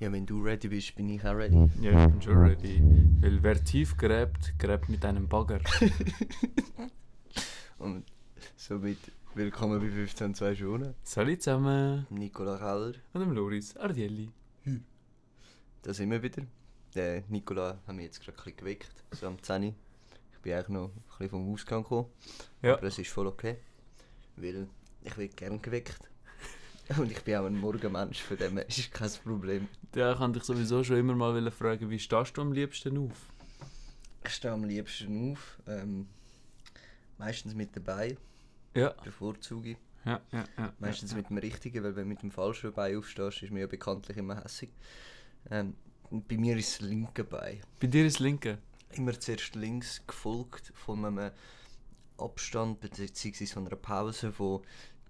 Ja, wenn du ready bist, bin ich auch ready. Ja, ich bin schon ready. Weil wer tief gräbt, gräbt mit einem Bagger. Und somit willkommen bei 15 2 Stunden. Salut zusammen. Nicola Keller, Und dem Loris Ardielli. da sind wir wieder. Der Nicola hat mich jetzt gerade ein bisschen geweckt, so am 10 Uhr. Ich bin eigentlich noch ein bisschen vom Ausgang gekommen. Ja. Aber es ist voll okay. Weil ich werde gern geweckt. Und ich bin auch ein Morgenmensch, von dem ist kein Problem. Ja, ich wollte dich sowieso schon immer mal fragen, wie stehst du am liebsten auf? Ich stehe am liebsten auf. Ähm, meistens mit dabei, Ja. bevorzuge ich. Ja, ja, ja. Meistens ja. mit dem richtigen, weil wenn du mit dem falschen Bein aufstehst, ist mir ja bekanntlich immer hässig. Ähm, bei mir ist das linke Bein. Bei dir ist linke. Immer zuerst links, gefolgt von einem Abstand bzw. von einer Pause von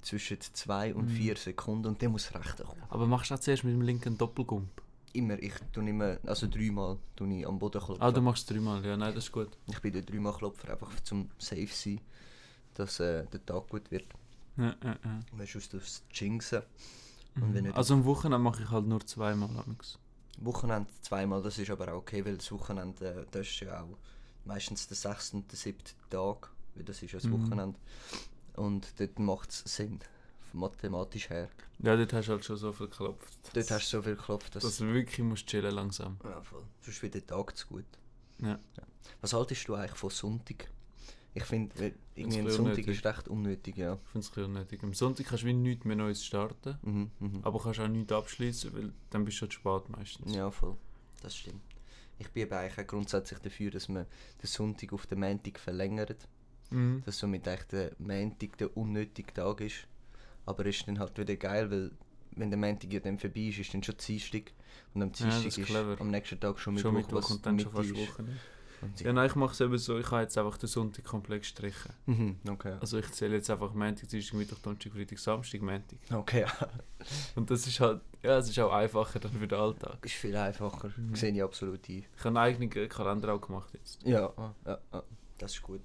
zwischen 2 und Mhm. 4 Sekunden und der muss rechter kommen. Aber machst du auch zuerst mit dem linken Doppelgump? Immer, ich tue immer, also dreimal tue ich am Boden klopfen. Ah, du machst dreimal. Ja, nein, das ist gut. Ich bin der dreimal Klopfer, einfach zum safe sein, dass äh, der Tag gut wird. Ja, ja, ja. Weil sonst das Jinxen. Mhm. Also am Wochenende mache ich halt nur zweimal. amigs. Wochenende zweimal, das ist aber auch okay, weil das Wochenende, äh, das ist ja auch meistens der sechste und der siebte Tag, weil das ist ja das Mhm. Wochenende. Und dort macht es Sinn, mathematisch her. Ja, dort hast du halt schon so viel geklopft. Dort hast du so viel geklopft, dass... Dass du wirklich musst chillen langsam. ja, voll. Sonst wird der Tag zu gut. Ja. Was haltest du eigentlich von Sonntag? Ich finde, äh, irgendwie ein Sonntag unnötig. ist recht unnötig, ja. Ich finde es ein unnötig. Am Sonntag kannst du wie nichts mehr Neues starten. Mhm, mhm. Aber kannst auch nichts abschließen, weil dann bist du schon spät meistens. Ja, voll. Das stimmt. Ich bin aber eigentlich auch grundsätzlich dafür, dass man den Sonntag auf den Montag verlängert. Mhm. dass somit eigentlich der Montag der unnötige Tag ist. Aber es ist dann halt wieder geil, weil wenn der Montag ja dann vorbei ist, ist dann schon Dienstag. Und am Ja, Dienstag das ist ist am nächsten Tag schon Mittwoch, Schon Mittwoch was und dann schon fast Mitte ist. Woche. Und Ja, nein, ich mache es eben so, ich habe jetzt einfach den Sonntag komplett gestrichen. Mhm, okay. Also ich zähle jetzt einfach Montag, Dienstag, Mittwoch, Donnerstag, Freitag, Samstag, Montag. Okay, ja. Und das ist halt, ja, es ist auch einfacher dann für den Alltag. ist viel einfacher. Mhm. Sehe ich absolut ein. Ich habe einen eigenen Kalender auch gemacht jetzt. Ja, ah, ja, ja, das ist gut.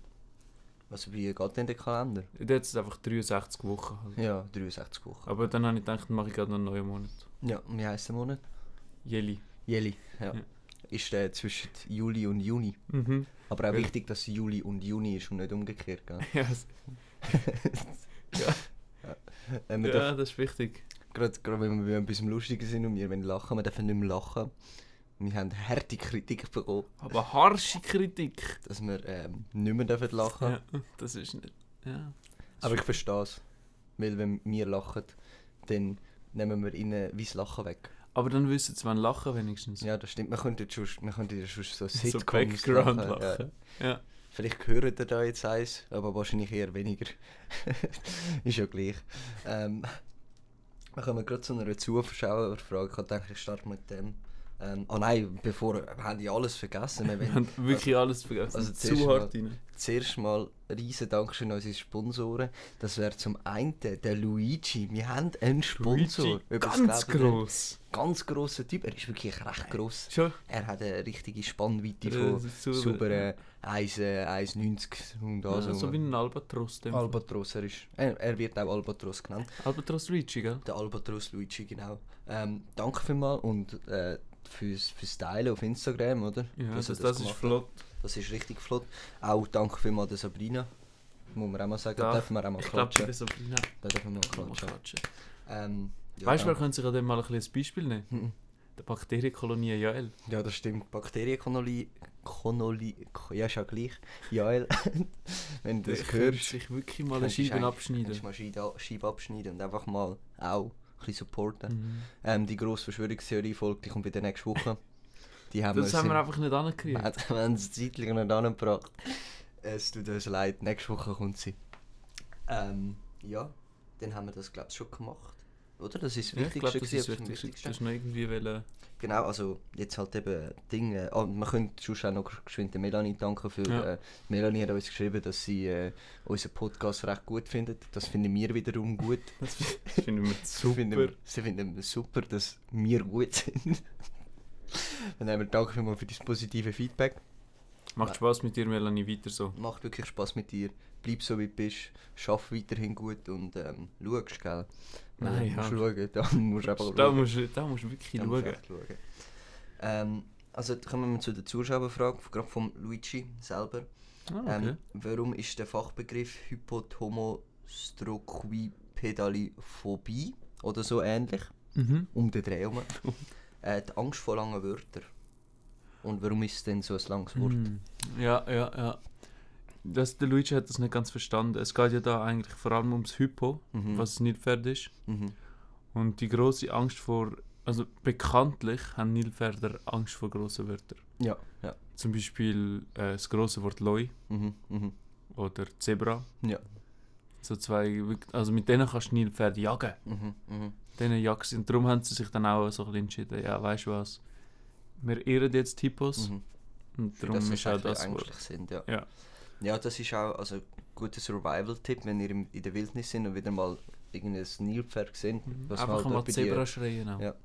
Was, wie geht denn der Kalender? Ist es einfach 63 Wochen. Halt. Ja, 63 Wochen. Aber dann habe ich gedacht, dann mache ich gerade noch einen neuen Monat. Ja, und wie heisst der Monat? Jeli. Juli. Ja. Ja. Ist der zwischen Juli und Juni. Mhm. Aber auch Ja. wichtig, dass Juli und Juni ist und nicht umgekehrt. Gell? Ja, es- Äh, ja, das ist wichtig. Gerade, gerade wenn wir bei etwas Lustiges sind und wir wollen lachen, wir dürfen nicht mehr lachen. Wir haben harte Kritik bekommen, Aber harsche Kritik. dass wir ähm, nicht mehr dürfen lachen Ja, das ist nicht. Ja. Aber ich verstehe es. Weil wenn wir lachen, dann nehmen wir ihnen wie das Lachen weg. Aber dann wissen sie, wann lachen wenigstens. Ja, das stimmt. Schon, wir könnten ja schon so so Sitcoms Background lachen, ja. lachen. Ja. Vielleicht hören ihr da jetzt eins, aber wahrscheinlich eher weniger. ist ja gleich. Ähm, wir kommen gerade zu einer Zuschauerfrage. Ich dachte, ich starte mit dem. Ähm, oh nein, bevor, wir haben ja alles vergessen. Wir Wir haben wirklich alles vergessen. also zuerst zu mal- hart rein. zuerst mal riesen Dankeschön an unsere Sponsoren. Das wäre zum einen der Luigi. Wir haben einen Sponsor. Luigi, ganz gross. Ganz grosser Typ. Er ist wirklich recht gross. Schon? Er hat eine richtige Spannweite Ja, von super. sauberen 1, äh, 1,90 und Ja, also. so wie ein Albatros. Albatros, er, ist, er, er wird auch Albatros genannt. Albatros Luigi, gell? Der Albatros Luigi, genau. Ähm, danke vielmals und äh, fürs, fürs Teilen auf Instagram, oder? Ja, das, er das, ist hat. flott. Das ist richtig flott. Auch danke vielmals der Sabrina. Muss man auch mal sagen. Da- Dürfen wir auch mal Ich glaube, klatschen. das ist Sabrina. Da dürfen wir mal klatschen. klatschen. Ähm, ja, Weißt du, danke. könnte sich an dem mal ein ein Beispiel nehmen? Mhm. Der Bakterienkolonie Jael. Ja, das stimmt. Bakterienkolonie. Konoli, ja, ist ja gleich. Jael. Wenn du das hörst. sich wirklich mal eine Scheibe abschneiden. könntest du mal Scheibe, abschneiden und einfach mal auch bisschen supporten. Mhm. Ähm, die grosse Verschwörungstheorie-Folge, die kommt wieder nächste Woche. Die haben Das wir haben wir einfach nicht angekriegt. wir haben es zeitlich nicht angebracht. Es tut uns leid, nächste Woche kommt sie. Ähm, ja, dann haben wir das, glaube ich, schon gemacht. Oder? Das ist das Ja, ich glaube, Wichtigste. das ist das Wichtigste. Noch irgendwie wollen... Genau, also jetzt halt eben Dinge. Oh, man könnte sonst auch noch geschwind der Melanie danken für. Ja. Äh, Melanie hat uns geschrieben, dass sie äh, unseren Podcast recht gut findet. Das finden wir wiederum gut. Das finden wir Sie super. finden, sie finden super, dass wir gut sind. Dann haben wir danke vielmals für das positive Feedback. Macht Ja. Spaß mit dir, Melanie, weiter so. Macht wirklich Spaß mit dir. Bleib so wie du bist. Schaff weiterhin gut und ähm, schaust, gell? Nein, musst ja. schauen. Da musst du einfach Da schauen. musst, da musst du wirklich Da musst schauen. schauen. Ähm, also kommen wir zu der Zuschauerfrage, gerade von Luigi selber. Ah, okay. Ähm, warum ist der Fachbegriff Hypotomostroquipedaliphobie oder so ähnlich, mhm. um den Dreh herum, äh, die Angst vor langen Wörtern? Und warum ist es denn so ein langes Wort? Mm. Ja, ja, ja. Das, der Luigi hat das nicht ganz verstanden. Es geht ja da eigentlich vor allem ums Hypo, Mhm. was Nilpferd ist. Mhm. Und die große Angst vor, also bekanntlich haben Nilpferder Angst vor grossen Wörtern. Ja, ja. Zum Beispiel äh, das große Wort Loi Mhm. Mhm. oder Zebra. Ja. So zwei, also mit denen kannst du Nilpferde jagen. Mhm. Mhm. Denen jagst du. Und darum haben sie sich dann auch so ein bisschen entschieden, ja, weißt du was, wir ehren jetzt Hippos. Mhm. Und darum das ist auch das ängstlich Wort. sind, ja. Ja. Ja, das ist auch also, ein guter Survival-Tipp, wenn ihr in der Wildnis sind und wieder mal irgendein Nilpferd seht. was Einfach halt mal Zebra schreien auch. Ja.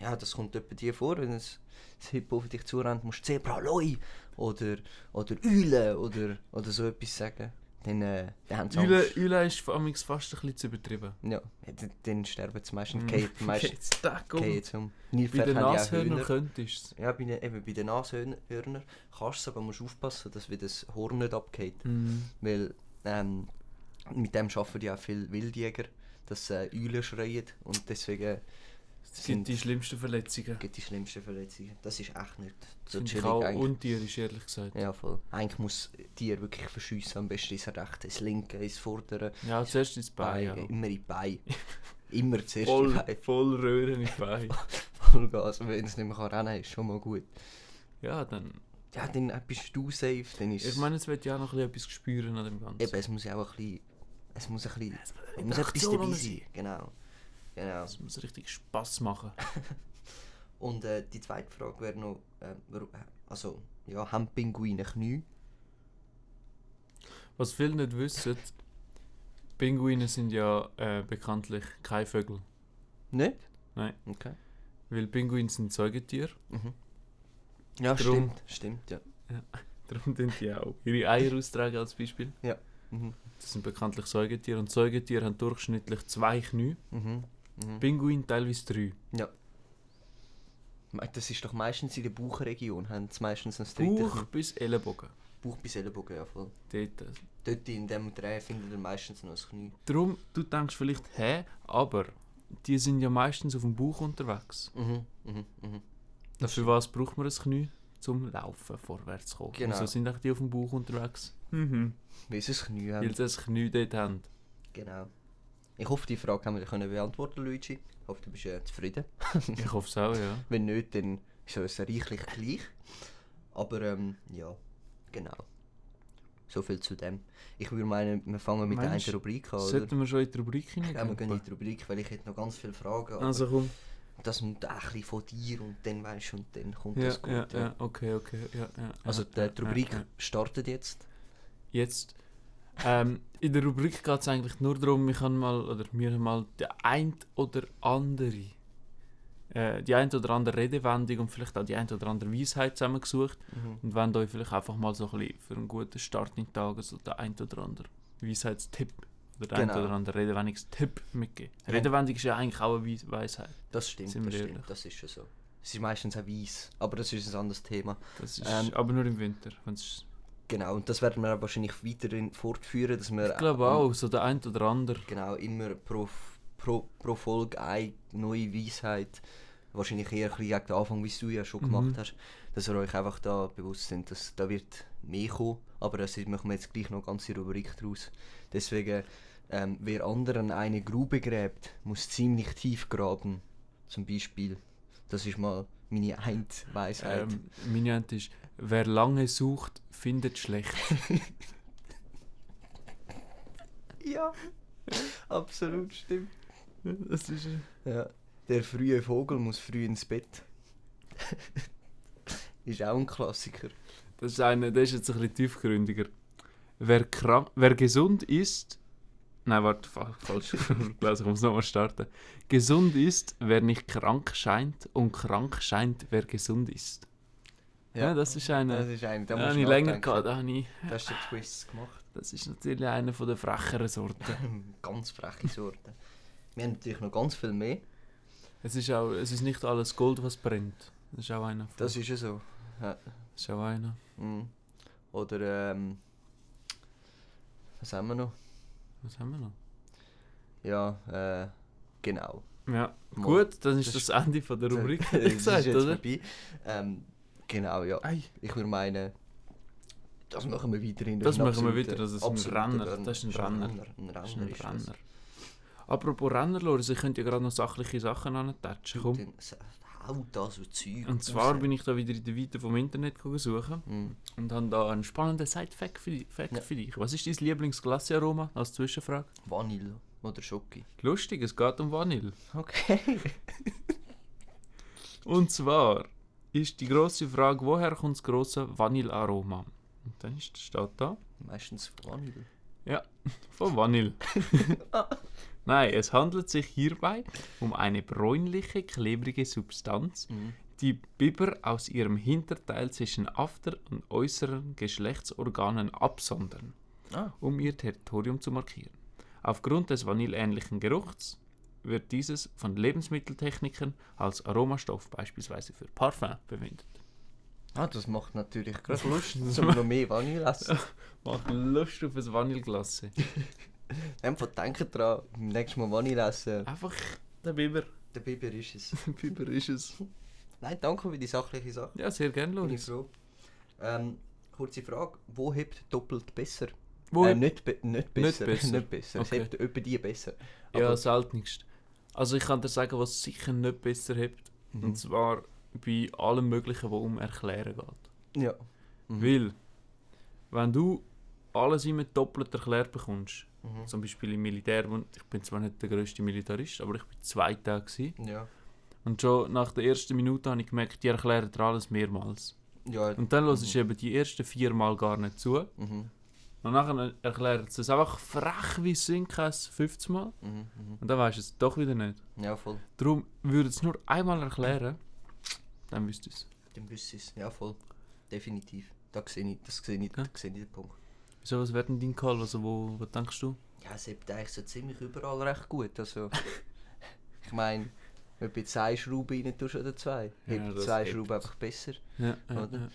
Ja, das kommt etwa dir vor, wenn es das Hippo auf dich zurennt, musst du Zebra Loi oder, oder Eule oder, oder so etwas sagen. Dann, äh, dann haben sie Eule, Angst. Eule ist fast ein bisschen zu übertrieben. Ja, dann, dann sterben sie meistens. Mm. Gehen meistens um. geht's um. Bei den Nashörnern könntest du Ja, bei den, eben bei den Nashörnern kannst du es, aber musst aufpassen, dass wieder das Horn nicht abgeht. Mhm. Weil ähm, mit dem arbeiten ja auch viele Wildjäger, dass äh, Eulen schreien und deswegen Es gibt die schlimmsten Verletzungen. gibt die schlimmsten Verletzungen. Das ist echt nicht so chillig eigentlich. untierisch, ehrlich gesagt. Ja, voll. Eigentlich muss Tier wirklich verschiessen, am besten ins rechte, ins linke, ins vordere Ja, zuerst ins Bein. Bein, Ja. immer in die Beine. immer zuerst Voll, in die Beine. voll Röhren im Bein. Vollgas, wenn es nicht mehr kann rennen kann, ist schon mal gut. Ja, dann. Ja, dann bist du safe, dann ist Ich meine, es wird ja auch noch ein bisschen etwas spüren an dem Ganzen. Eben, es muss ja auch ein bisschen... Es muss ein bisschen... Es muss etwas dabei sein. Genau. Genau. Es muss richtig Spaß machen. Und äh, die zweite Frage wäre noch, äh, äh, also, ja, haben Pinguine Knie? Was viele nicht wissen, Pinguine sind ja äh, bekanntlich keine Vögel. Nicht? Nein. Okay. Weil Pinguine sind Säugetiere. Mhm. Ja, Drum- stimmt, stimmt, ja. Darum tun die auch ihre Eier austragen als Beispiel. Mhm. Das sind bekanntlich Säugetiere. Und Säugetiere haben durchschnittlich zwei Knie. Mhm. Mhm. Pinguine teilweise drei. Me- Das ist doch meistens in der Bauchregion, haben sie meistens ein drittes Bauch bis Ellenbogen. Bauch bis Ellenbogen, ja voll. Dort. äh, Dort in dem Dreh findet ihr meistens noch ein Knie. Darum, du denkst vielleicht, hä, aber die sind ja meistens auf dem Bauch unterwegs. Mhm. Mhm. Mhm. Das Für was braucht man ein Knie? Zum Laufen, vorwärts zu kommen. Genau. Wieso sind auch die auf dem Bauch unterwegs? Mhm. Weil sie ein Knie Weil haben. sie das Knie dort haben. Genau. Ich hoffe, die Frage haben wir können beantworten, Luigi. Ich hoffe, du bist äh, zufrieden. Ich hoffe es auch, ja. Wenn nicht, dann ist es reichlich gleich. Aber ähm, ja, genau. So viel zu dem. Ich würde meinen, wir fangen mit Meinst der einen Rubrik an, oder? Sollten wir schon in die Rubrik Ja, wir gehen in die Rubrik, weil ich hätte noch ganz viele Fragen. Also komm. das muss auch ein bisschen von dir und dann weißt du, und dann kommt Ja, das gut. ja, ja, okay, okay. Ja, ja, Also die, die Rubrik startet jetzt. Jetzt. Ähm, in der Rubrik geht es eigentlich nur darum, ich habe mal, oder wir haben mal die ein oder andere, äh, die ein oder andere Redewendung und vielleicht auch die ein oder andere Weisheit zusammengesucht Mhm. und wollen euch vielleicht einfach mal so ein bisschen für einen guten Start in den Tag so den ein oder andere Weisheitstipp oder den Genau. ein oder andere Redewendungstipp mitgeben. Ja. Redewendung ist ja eigentlich auch eine Weis Weisheit. Das stimmt, wir das ehrlich? stimmt, das ist schon so. Es ist meistens auch weiss, aber das ist ein anderes Thema. Das ist Ähm, aber nur im Winter. wenn's- Genau, und das werden wir wahrscheinlich weiterhin fortführen, dass wir Ich glaube auch, so der ein oder andere. Genau, immer pro, pro, pro Folge eine neue Weisheit. Wahrscheinlich eher ein bisschen gegen den Anfang, wie du ja schon Mhm. gemacht hast. Dass ihr euch einfach da bewusst sind, dass da wird mehr kommen. Aber das machen wir jetzt gleich noch eine ganze Rubrik draus. Deswegen, ähm, wer anderen eine Grube gräbt, muss ziemlich tief graben. Zum Beispiel. Das ist mal meine Eindweisheit. Ähm, meine Ente ist, wer lange sucht, findet schlecht. ja, absolut stimmt. Das ist Ja. Der frühe Vogel muss früh ins Bett. ist auch ein Klassiker. Das ist, eine, das ist jetzt ein bisschen tiefgründiger. Wer, krank, wer gesund ist. Nein, warte, fa- falsch ich muss nochmal starten. Gesund ist, wer nicht krank scheint, und krank scheint, wer gesund ist. Ja, das ist einer. Das ist einer, da habe ich länger gehabt. Da habe ich, Da hast du den Twist gemacht. das ist natürlich einer von der frecheren Sorten. ganz freche Sorte. Wir haben natürlich noch ganz viel mehr. es, ist auch, es ist nicht alles Gold, was brennt. Das ist auch einer. Von, Das ist ja so. Ja. das ist auch einer. Mhm. Oder, ähm. Was haben wir noch? Was haben wir noch? Ja, äh. Genau. Ja, Mal. gut, dann ist Das das, Ende von der Rubrik, Das ist gesagt, jetzt oder? vorbei. Ähm, genau, ja. Ei, Ich würde meinen, das machen wir weiterhin. Das machen wir weiter, das ist ein Renner, das ist ein Ein Renner. Ein das ist Renner ein. Renner. Apropos Renner, Loris, ich könnte ja gerade noch sachliche Sachen antatschen. Komm. Dann s- Hau da so Zeug. Und zwar bin ich da wieder in der Weite vom Internet suchen Mhm. und habe da einen spannenden Side-Fact für, Ja. für dich. Was ist dein Lieblingsglassearoma als Zwischenfrage? Vanille oder Schoki. Lustig, es geht um Vanille. Okay. Und zwar ist die grosse Frage, woher kommt das grosse Vanillearoma? Und dann ist, steht da, Meistens Vanille. von Vanille. Nein, es handelt sich hierbei um eine bräunliche, klebrige Substanz, Mhm. die Biber aus ihrem Hinterteil zwischen After- und äußeren Geschlechtsorganen absondern, Ah. um ihr Territorium zu markieren. Aufgrund des vanilleähnlichen Geruchs wird dieses von Lebensmitteltechnikern als Aromastoff beispielsweise für Parfum verwendet. ah, das macht natürlich gerade Lust, zum noch mehr Vanille essen. Macht Lust auf ein Vanilleglasse. Einfach denken dran, beim nächsten Mal Vanille essen. Einfach der Biber. Der Biber ist es. Der Biber ist es. Nein, danke für die sachliche Sache. Ja, sehr gerne, Bin ich Loris. froh. Ähm, kurze Frage, wo hebt doppelt besser? Wo äh, nicht, be nicht besser. besser. nicht besser. Okay. Es hebt etwa die besser. Ja, Aber- seltenst. Also ich kann dir sagen, was sicher nicht besser hebt. Mhm. Und zwar bei allem Möglichen, was um Erklären geht. Ja. Mhm. Weil, wenn du alles immer doppelt erklärt bekommst, Mhm. zum Beispiel im Militär, ich bin zwar nicht der grösste Militarist, aber ich bin zwei Tage gewesen, Ja. und schon nach der ersten Minute habe ich gemerkt, die erklären dir alles mehrmals. Ja. Und dann hörst du eben die ersten vier Mal gar nicht zu. Mhm. Und nachher erklären sie es einfach frech wie Sinkes 50 Mal. Mhm. Mhm. Und dann weißt du es doch wieder nicht. Ja, voll. Darum würde es nur einmal erklären, dann wüsst ihr es. Dann wüsste ich es. Ja, voll. Definitiv. Da sehe ich, das sehe ich, Ja. da sehe ich den Punkt. Wieso, was wäre denn dein Call? Also, wo, was denkst du? Ja, es hebt eigentlich so ziemlich überall recht gut. Also, ich meine, wenn du jetzt eine Schraube rein tust oder zwei, Ja, hebt das zwei hebt. Schrauben einfach besser. Ja, ja, Oder? ja,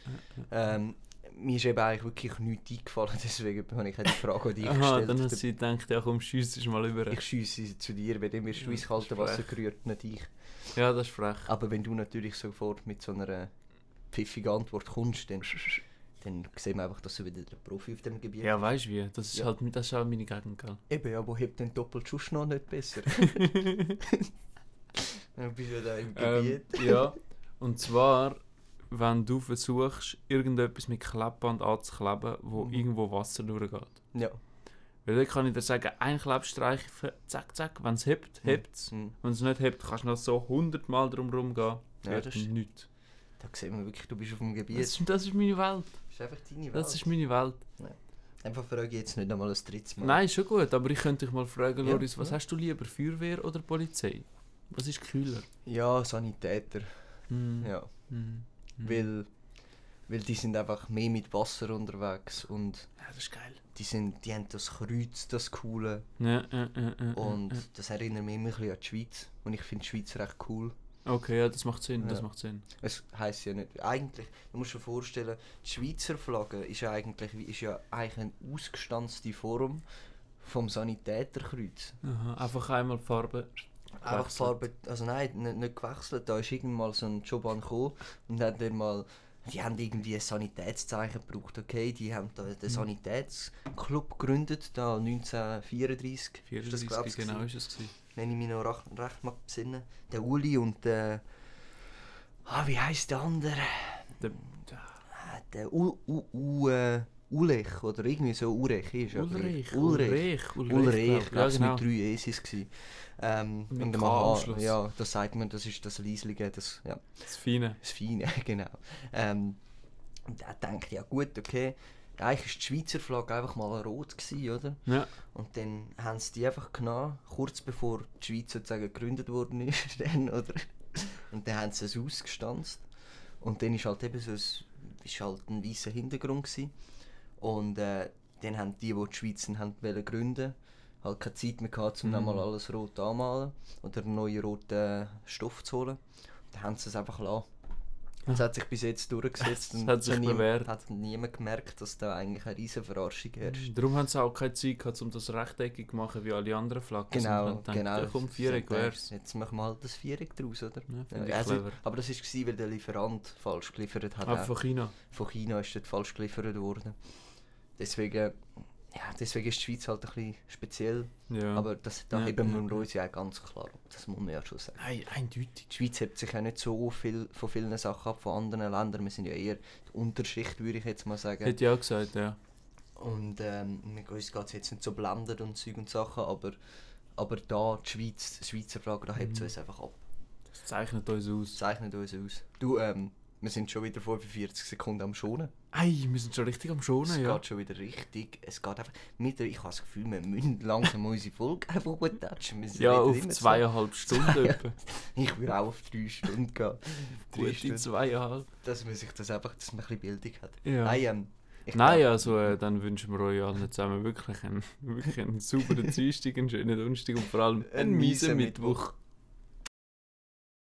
ja. Ähm, mir ist eben eigentlich wirklich nichts eingefallen, deswegen habe ich auch die Frage an dich Aha, gestellt. dann hast du gedacht, ja komm, schiess mal über. ich schiesse zu dir, weil dann wirst du Ja, ins kalte Wasser gerührt, nicht ich. Ja, das ist frech. Aber wenn du natürlich sofort mit so einer pfiffigen Antwort kommst, dann, dann sehen wir einfach, dass du wieder der Profi auf dem Gebiet Ja, weißt du wie? Das ist Ja. halt das ist auch meine Gegend, gell? Eben, ja, wo hebt denn doppelt Schuss noch nicht besser? du bist ja da im ähm, Gebiet. ja, und zwar, wenn du versuchst, irgendetwas mit Klebband anzukleben, wo Mhm. irgendwo Wasser durchgeht. Ja. Weil dann kann ich dir sagen, ein Klebstreifen, zack, zack, wenn es hebt, Mhm. hebt es. Hm. Wenn es nicht hebt, kannst du noch so 100 Mal drumherum gehen. Ja, das ist- nichts. Da sehen wir wirklich, du bist auf dem Gebiet. Das ist, das ist meine Welt. Das ist einfach deine Welt. Das ist meine Welt. Einfach frage ich jetzt nicht einmal ein drittes Mal. Nein, schon gut, aber ich könnte dich mal fragen, Ja, Loris, was ja. hast du lieber, Feuerwehr oder Polizei? Was ist kühler? Ja, Sanitäter. Hm, Ja. hm. Weil, weil die sind einfach mehr mit Wasser unterwegs und Ja, das ist geil. die, sind, die haben das Kreuz, das Coole. Ja, ja, ja, ja, Und ja. das erinnert mich immer ein bisschen an die Schweiz. Und ich finde die Schweiz recht cool. Okay, ja, das macht Sinn, das Ja. macht Sinn. Es heisst ja nicht. Eigentlich, du musst dir vorstellen, die Schweizer Flagge ist ja eigentlich, ist ja eigentlich eine ausgestanzte Form vom Sanitäterkreuz. Aha, einfach einmal die Farbe. Einfach Gewechselt. Farbe, also nein, nicht, nicht gewechselt. Da ist irgendwann mal so ein Joban gekommen und hat dann mal, die haben irgendwie ein Sanitätszeichen gebraucht, okay? Die haben da den Sanitätsclub gegründet, da 1934. ist das, 34, glaub ich, genau ist es gewesen. Wenn ich mich noch recht, recht mag besinnen. Der Uli und der. Ah, wie heisst der andere? Der, Ah, Der U, U, U, äh, Ulrich oder irgendwie so Ulrich ist Ulrich. Ulrich. Ulrich, Ulrich, glaub ich glaube, es ja, mit drei E's ist es. Ähm, Mit und K Schluss. ja, das sagt man, das ist das Leislige, das, ja, Das Feine. das Feine, genau. Ähm, und er denkt, ja gut, okay, eigentlich war die Schweizer Flagge einfach mal rot, gewesen, oder? Ja, Und dann haben sie die einfach genommen, kurz bevor die Schweiz sozusagen gegründet worden ist. Dann, oder? Und dann haben sie es ausgestanzt. Und dann ist halt eben so ein ist halt ein weißer Hintergrund gewesen. Und äh, dann haben die, die die Schweiz haben wollen gründen, halt keine Zeit mehr gehabt, um Mhm. alles rot anmalen oder einen neuen roten Stoff zu holen. Dann haben sie es einfach gelassen. Es hat sich bis jetzt durchgesetzt Es und hat sich niemand, bewährt. hat niemand gemerkt, dass da eigentlich eine riesen Verarschung herrscht. Darum haben sie auch keine Zeit gehabt, um das rechteckig zu machen wie alle anderen Flaggen. Genau, gedacht, genau. Ja, komm, Sie Viereck wär's. Jetzt machen wir halt das Viereck draus, oder? Ja, ich also, aber das war, weil der Lieferant falsch geliefert hat. Auch. von China. Von China ist dort falsch geliefert worden. Deswegen, ja, deswegen ist die Schweiz halt ein bisschen speziell. Ja. Aber das, da Ja, heben wir ja. uns ja ganz klar ab. Das muss man ja schon sagen. Nein, eindeutig. Die Schweiz hebt sich ja nicht so viel von vielen Sachen ab von anderen Ländern. Wir sind ja eher die Unterschicht, würde ich jetzt mal sagen. Hätte ich auch gesagt, ja. Und ähm, mit uns geht es jetzt nicht so blendet und Zeug und Sachen, aber, aber da, die Schweiz, die Schweizer Frage, da hebt es Mhm. uns einfach ab. Das zeichnet uns aus. Zeichnet uns aus. Du, ähm, wir sind schon wieder 45 Sekunden am Schonen. Ei, wir sind schon richtig am Schonen, es ja. geht schon wieder richtig. Es geht einfach. Mit, ich habe das Gefühl, wir müssen langsam unsere Folge einfach gut touchen. Ja, auf zweieinhalb Stunden etwa. Ich würde auch auf drei Stunden gehen. Drei Gute Stunden. zweieinhalb. Dass man sich das einfach, dass man ein bisschen Bildung hat. Ja. Nein, ähm, Nein, glaub- also äh, dann wünschen wir euch allen zusammen wirklich einen, wirklich einen sauberen Dienstag, einen schönen Donnerstag und vor allem einen miesen Mittwoch.